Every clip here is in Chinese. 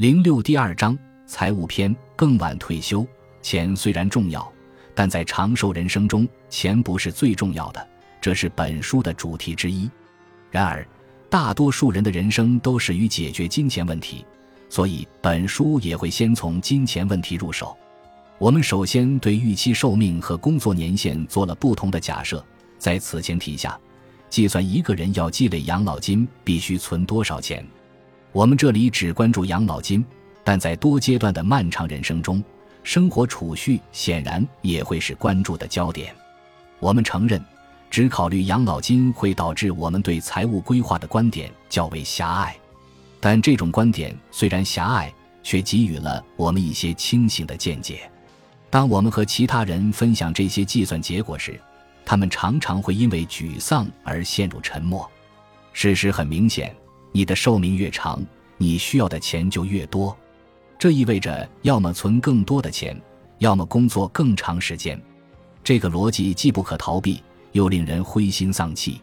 零六第二章财务篇：更晚退休，钱虽然重要，但在长寿人生中，钱不是最重要的，这是本书的主题之一。然而，大多数人的人生都始于解决金钱问题，所以本书也会先从金钱问题入手。我们首先对预期寿命和工作年限做了不同的假设，在此前提下，计算一个人要积累养老金必须存多少钱。我们这里只关注养老金，但在多阶段的漫长人生中，生活储蓄显然也会是关注的焦点。我们承认，只考虑养老金会导致我们对财务规划的观点较为狭隘，但这种观点虽然狭隘，却给予了我们一些清醒的见解。当我们和其他人分享这些计算结果时，他们常常会因为沮丧而陷入沉默。事实很明显。你的寿命越长，你需要的钱就越多，这意味着要么存更多的钱，要么工作更长时间。这个逻辑既不可逃避，又令人灰心丧气。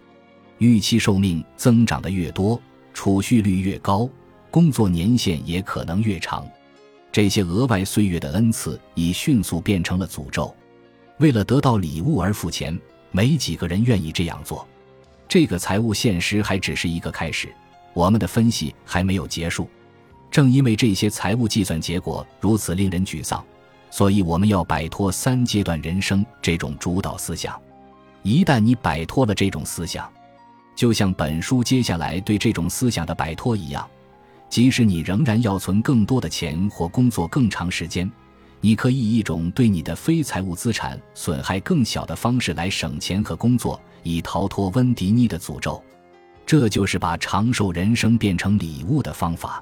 预期寿命增长的越多，储蓄率越高，工作年限也可能越长。这些额外岁月的恩赐已迅速变成了诅咒。为了得到礼物而付钱，没几个人愿意这样做。这个财务现实还只是一个开始。我们的分析还没有结束，正因为这些财务计算结果如此令人沮丧，所以我们要摆脱三阶段人生这种主导思想。一旦你摆脱了这种思想，就像本书接下来对这种思想的摆脱一样，即使你仍然要存更多的钱或工作更长时间，你可以以一种对你的非财务资产损害更小的方式来省钱和工作，以逃脱温迪尼的诅咒。这就是把长寿人生变成礼物的方法。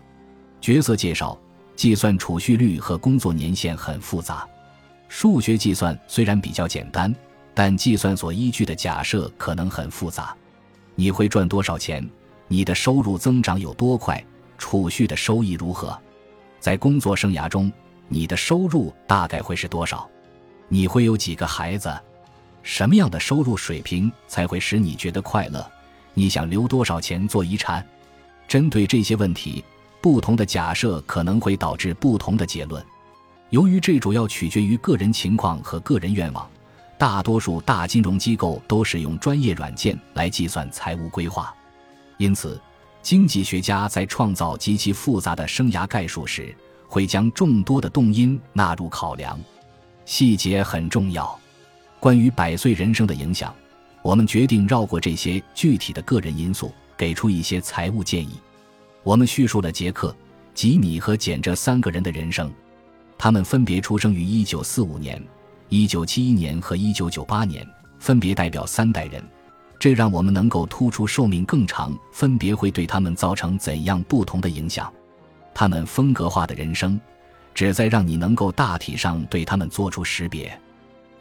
角色介绍：计算储蓄率和工作年限很复杂。数学计算虽然比较简单，但计算所依据的假设可能很复杂。你会赚多少钱？你的收入增长有多快？储蓄的收益如何？在工作生涯中，你的收入大概会是多少？你会有几个孩子？什么样的收入水平才会使你觉得快乐？你想留多少钱做遗产？针对这些问题，不同的假设可能会导致不同的结论。由于这主要取决于个人情况和个人愿望，大多数大金融机构都使用专业软件来计算财务规划。因此，经济学家在创造极其复杂的生涯概述时，会将众多的动因纳入考量。细节很重要。关于百岁人生的影响。我们决定绕过这些具体的个人因素，给出一些财务建议。我们叙述了杰克、吉米和简这三个人的人生，他们分别出生于1945年、1971年和1998年，分别代表三代人。这让我们能够突出寿命更长分别会对他们造成怎样不同的影响。他们风格化的人生，旨在让你能够大体上对他们做出识别，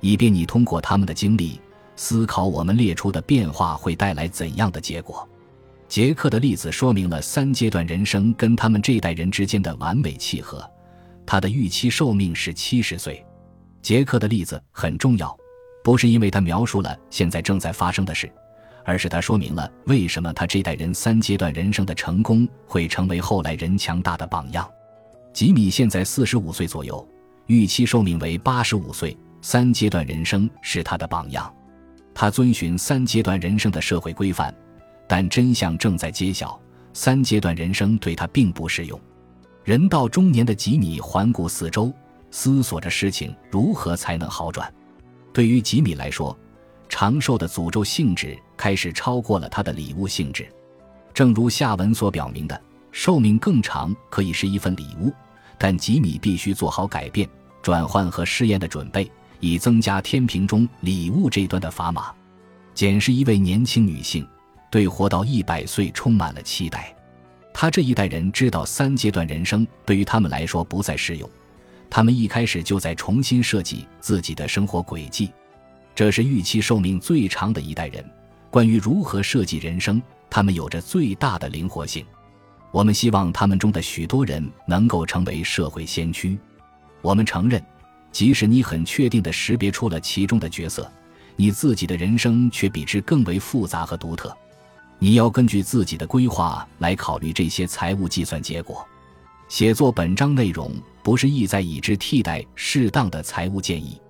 以便你通过他们的经历。思考我们列出的变化会带来怎样的结果？杰克的例子说明了三阶段人生跟他们这一代人之间的完美契合。他的预期寿命是七十岁。杰克的例子很重要，不是因为他描述了现在正在发生的事，而是他说明了为什么他这代人三阶段人生的成功会成为后来人强大的榜样。吉米现在四十五岁左右，预期寿命为八十五岁，三阶段人生是他的榜样。他遵循三阶段人生的社会规范，但真相正在揭晓：三阶段人生对他并不适用。人到中年的吉米环顾四周，思索着事情如何才能好转。对于吉米来说，长寿的诅咒性质开始超过了他的礼物性质。正如下文所表明的，寿命更长可以是一份礼物，但吉米必须做好改变、转换和试验的准备。以增加天平中礼物这端的砝码。简是一位年轻女性，对活到一百岁充满了期待。她这一代人知道三阶段人生对于他们来说不再适用，他们一开始就在重新设计自己的生活轨迹。这是预期寿命最长的一代人。关于如何设计人生，他们有着最大的灵活性。我们希望他们中的许多人能够成为社会先驱。我们承认。即使你很确定地识别出了其中的角色，你自己的人生却比之更为复杂和独特。你要根据自己的规划来考虑这些财务计算结果。写作本章内容不是意在以之替代适当的财务建议。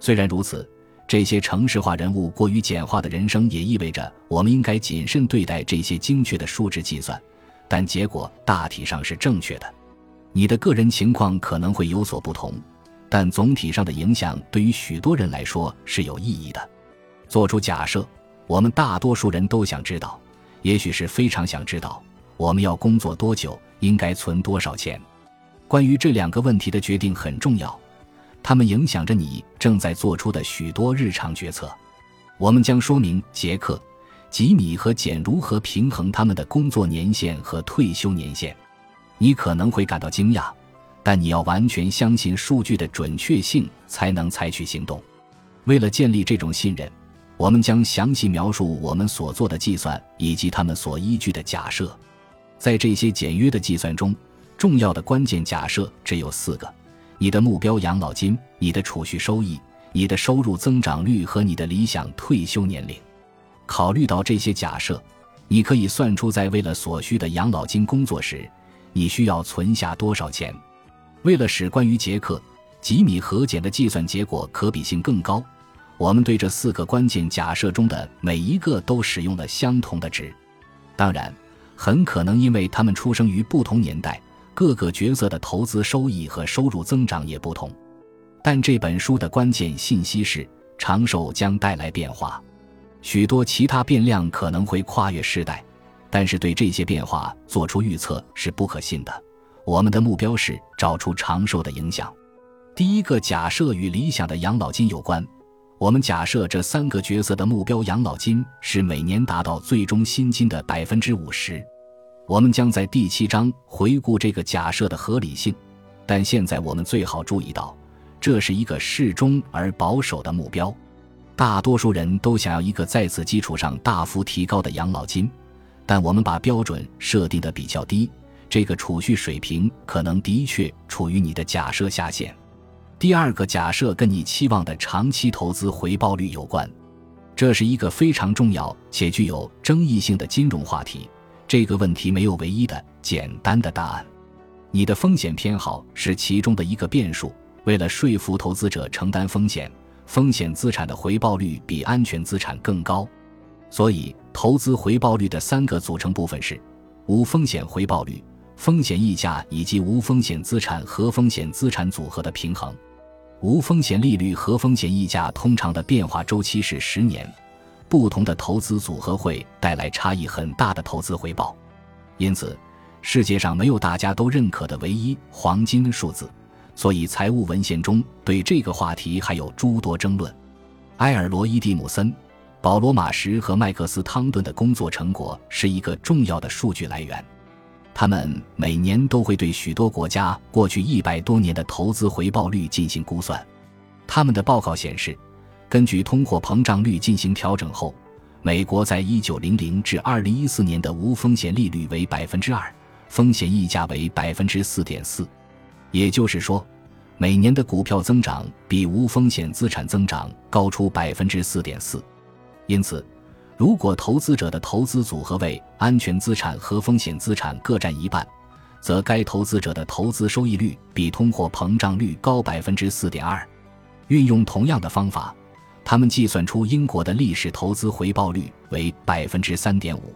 虽然如此，这些城市化人物过于简化的人生也意味着我们应该谨慎对待这些精确的数值计算，但结果大体上是正确的。你的个人情况可能会有所不同，但总体上的影响对于许多人来说是有意义的。做出假设，我们大多数人都想知道，也许是非常想知道，我们要工作多久，应该存多少钱。关于这两个问题的决定很重要，它们影响着你正在做出的许多日常决策。我们将说明杰克、吉米和简如何平衡他们的工作年限和退休年限。你可能会感到惊讶，但你要完全相信数据的准确性，才能采取行动。为了建立这种信任，我们将详细描述我们所做的计算以及他们所依据的假设。在这些简约的计算中，重要的关键假设只有四个：你的目标养老金、你的储蓄收益、你的收入增长率和你的理想退休年龄。考虑到这些假设，你可以算出在为了所需的养老金工作时。你需要存下多少钱？为了使关于杰克、吉米和简的计算结果可比性更高，我们对这四个关键假设中的每一个都使用了相同的值。当然，很可能因为他们出生于不同年代，各个角色的投资收益和收入增长也不同。但这本书的关键信息是：长寿将带来变化，许多其他变量可能会跨越世代。但是对这些变化做出预测是不可信的。我们的目标是找出长寿的影响。第一个假设与理想的养老金有关。我们假设这三个角色的目标养老金是每年达到最终薪金的百分之五十。我们将在第七章回顾这个假设的合理性。但现在我们最好注意到，这是一个适中而保守的目标。大多数人都想要一个在此基础上大幅提高的养老金。但我们把标准设定的比较低，这个储蓄水平可能的确处于你的假设下限。第二个假设跟你期望的长期投资回报率有关，这是一个非常重要且具有争议性的金融话题。这个问题没有唯一的简单的答案。你的风险偏好是其中的一个变数。为了说服投资者承担风险，风险资产的回报率比安全资产更高。所以，投资回报率的三个组成部分是：无风险回报率、风险溢价以及无风险资产和风险资产组合的平衡。无风险利率和风险溢价通常的变化周期是十年，不同的投资组合会带来差异很大的投资回报。因此，世界上没有大家都认可的唯一黄金数字。所以，财务文献中对这个话题还有诸多争论。埃尔罗伊蒂姆森。保罗·马什和麦克斯·汤顿的工作成果是一个重要的数据来源。他们每年都会对许多国家过去一百多年的投资回报率进行估算。他们的报告显示，根据通货膨胀率进行调整后，美国在1900至2014年的无风险利率为百分之二，风险溢价为百分之四点四。也就是说，每年的股票增长比无风险资产增长高出百分之四点四。因此，如果投资者的投资组合为安全资产和风险资产各占一半，则该投资者的投资收益率比通货膨胀率高百分之四点二。运用同样的方法，他们计算出英国的历史投资回报率为百分之三点五。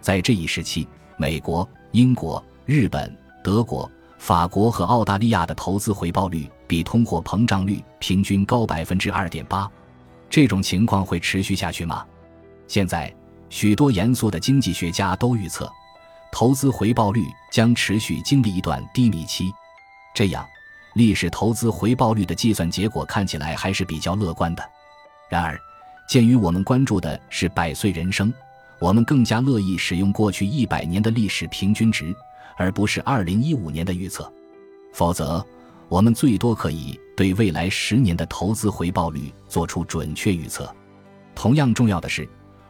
在这一时期，美国、英国、日本、德国、法国和澳大利亚的投资回报率比通货膨胀率平均高百分之二点八。这种情况会持续下去吗？现在，许多严肃的经济学家都预测，投资回报率将持续经历一段低迷期。这样，历史投资回报率的计算结果看起来还是比较乐观的。然而，鉴于我们关注的是百岁人生，我们更加乐意使用过去一百年的历史平均值，而不是二零一五年的预测。否则，我们最多可以对未来十年的投资回报率做出准确预测。同样重要的是，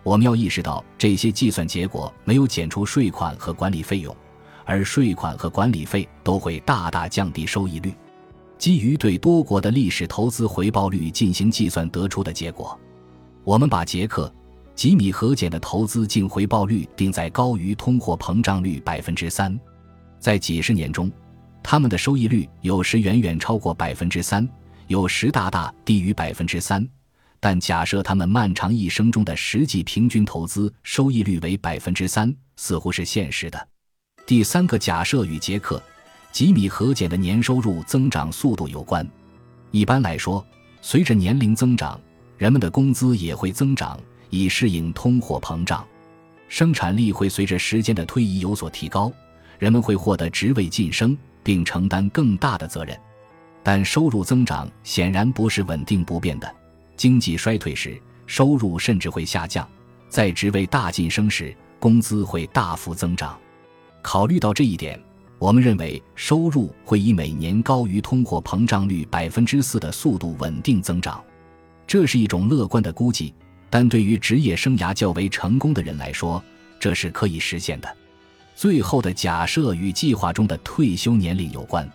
我们要意识到这些计算结果没有减除税款和管理费用，而税款和管理费都会大大降低收益率。基于对多国的历史投资回报率进行计算得出的结果，我们把杰克、吉米和简的投资净回报率定在高于通货膨胀率百分之三。在几十年中。他们的收益率有时远远超过百分之三，有时大大低于百分之三。但假设他们漫长一生中的实际平均投资收益率为百分之三，似乎是现实的。第三个假设与杰克·吉米和简的年收入增长速度有关。一般来说，随着年龄增长，人们的工资也会增长，以适应通货膨胀。生产力会随着时间的推移有所提高，人们会获得职位晋升，并承担更大的责任。但收入增长显然不是稳定不变的。经济衰退时，收入甚至会下降；在职位大晋升时，工资会大幅增长。考虑到这一点，我们认为收入会以每年高于通货膨胀率百分之四的速度稳定增长。这是一种乐观的估计，但对于职业生涯较为成功的人来说，这是可以实现的。最后的假设与计划中的退休年龄有关。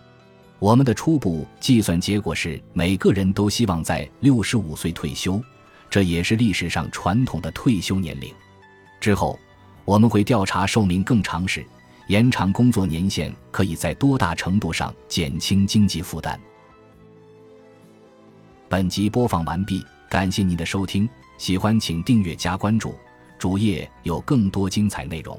我们的初步计算结果是，每个人都希望在六十五岁退休，这也是历史上传统的退休年龄。之后，我们会调查寿命更长时，延长工作年限可以在多大程度上减轻经济负担。本集播放完毕，感谢您的收听，喜欢请订阅加关注，主页有更多精彩内容。